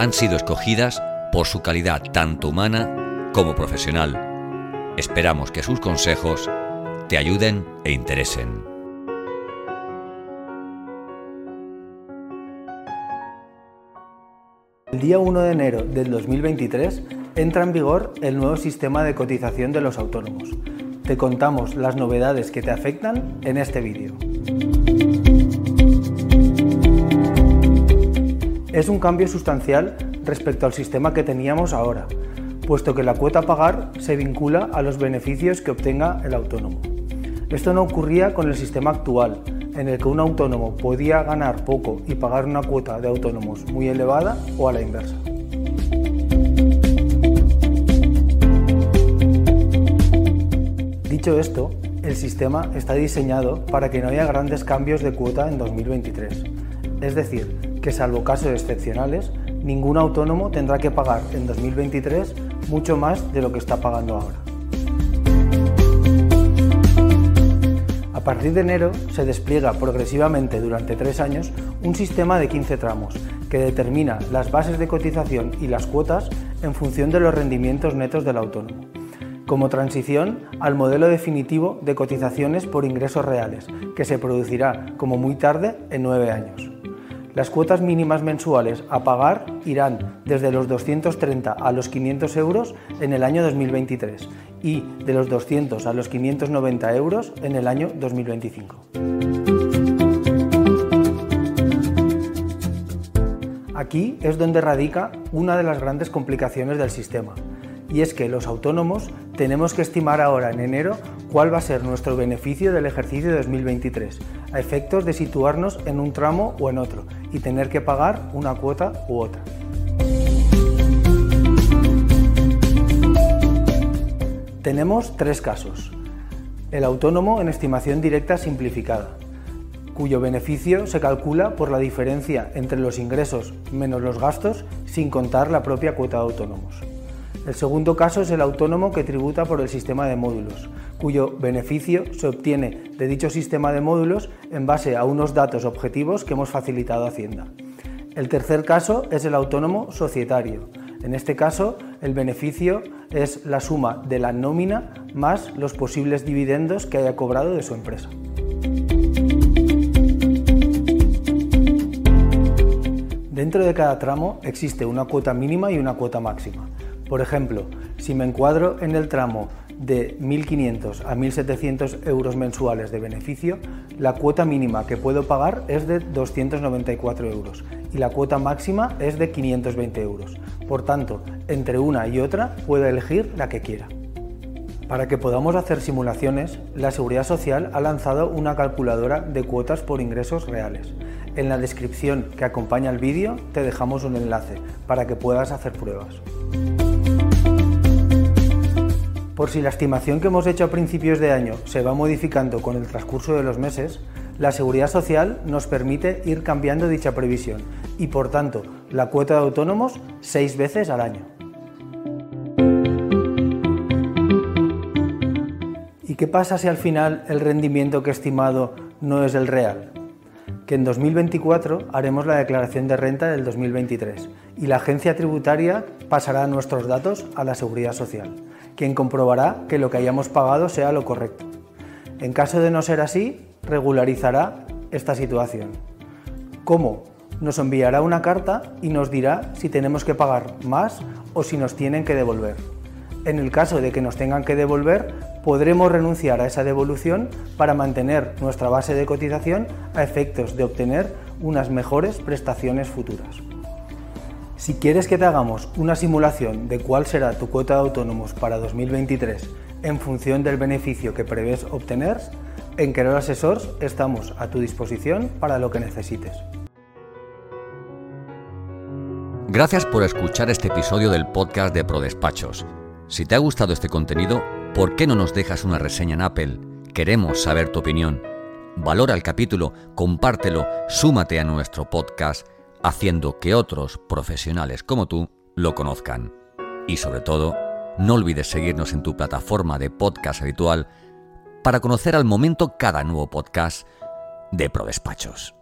han sido escogidas por su calidad tanto humana como profesional. Esperamos que sus consejos te ayuden e interesen. El día 1 de enero del 2023 entra en vigor el nuevo sistema de cotización de los autónomos. Te contamos las novedades que te afectan en este vídeo. Es un cambio sustancial respecto al sistema que teníamos ahora, puesto que la cuota a pagar se vincula a los beneficios que obtenga el autónomo. Esto no ocurría con el sistema actual, en el que un autónomo podía ganar poco y pagar una cuota de autónomos muy elevada o a la inversa. Dicho esto, el sistema está diseñado para que no haya grandes cambios de cuota en 2023. Es decir, que salvo casos excepcionales, ningún autónomo tendrá que pagar en 2023 mucho más de lo que está pagando ahora. A partir de enero se despliega progresivamente durante tres años un sistema de 15 tramos que determina las bases de cotización y las cuotas en función de los rendimientos netos del autónomo, como transición al modelo definitivo de cotizaciones por ingresos reales, que se producirá como muy tarde en nueve años. Las cuotas mínimas mensuales a pagar irán desde los 230 a los 500 euros en el año 2023 y de los 200 a los 590 euros en el año 2025. Aquí es donde radica una de las grandes complicaciones del sistema, y es que los autónomos tenemos que estimar ahora en enero cuál va a ser nuestro beneficio del ejercicio 2023, a efectos de situarnos en un tramo o en otro y tener que pagar una cuota u otra. Tenemos tres casos. El autónomo en estimación directa simplificada, cuyo beneficio se calcula por la diferencia entre los ingresos menos los gastos sin contar la propia cuota de autónomos. El segundo caso es el autónomo que tributa por el sistema de módulos, cuyo beneficio se obtiene de dicho sistema de módulos en base a unos datos objetivos que hemos facilitado a Hacienda. El tercer caso es el autónomo societario. En este caso, el beneficio es la suma de la nómina más los posibles dividendos que haya cobrado de su empresa. Dentro de cada tramo existe una cuota mínima y una cuota máxima. Por ejemplo, si me encuadro en el tramo de 1.500 a 1.700 euros mensuales de beneficio, la cuota mínima que puedo pagar es de 294 euros y la cuota máxima es de 520 euros. Por tanto, entre una y otra puedo elegir la que quiera. Para que podamos hacer simulaciones, la Seguridad Social ha lanzado una calculadora de cuotas por ingresos reales. En la descripción que acompaña el vídeo te dejamos un enlace para que puedas hacer pruebas. Por si la estimación que hemos hecho a principios de año se va modificando con el transcurso de los meses, la Seguridad Social nos permite ir cambiando dicha previsión y, por tanto, la cuota de autónomos seis veces al año. ¿Y qué pasa si al final el rendimiento que he estimado no es el real? Que en 2024 haremos la declaración de renta del 2023 y la agencia tributaria pasará nuestros datos a la Seguridad Social quien comprobará que lo que hayamos pagado sea lo correcto. En caso de no ser así, regularizará esta situación. ¿Cómo? Nos enviará una carta y nos dirá si tenemos que pagar más o si nos tienen que devolver. En el caso de que nos tengan que devolver, podremos renunciar a esa devolución para mantener nuestra base de cotización a efectos de obtener unas mejores prestaciones futuras. Si quieres que te hagamos una simulación de cuál será tu cuota de autónomos para 2023 en función del beneficio que prevés obtener, en Querol Asesors estamos a tu disposición para lo que necesites. Gracias por escuchar este episodio del podcast de ProDespachos. Si te ha gustado este contenido, ¿por qué no nos dejas una reseña en Apple? Queremos saber tu opinión. Valora el capítulo, compártelo, súmate a nuestro podcast, haciendo que otros profesionales como tú lo conozcan. Y sobre todo, no olvides seguirnos en tu plataforma de podcast habitual para conocer al momento cada nuevo podcast de ProDespachos.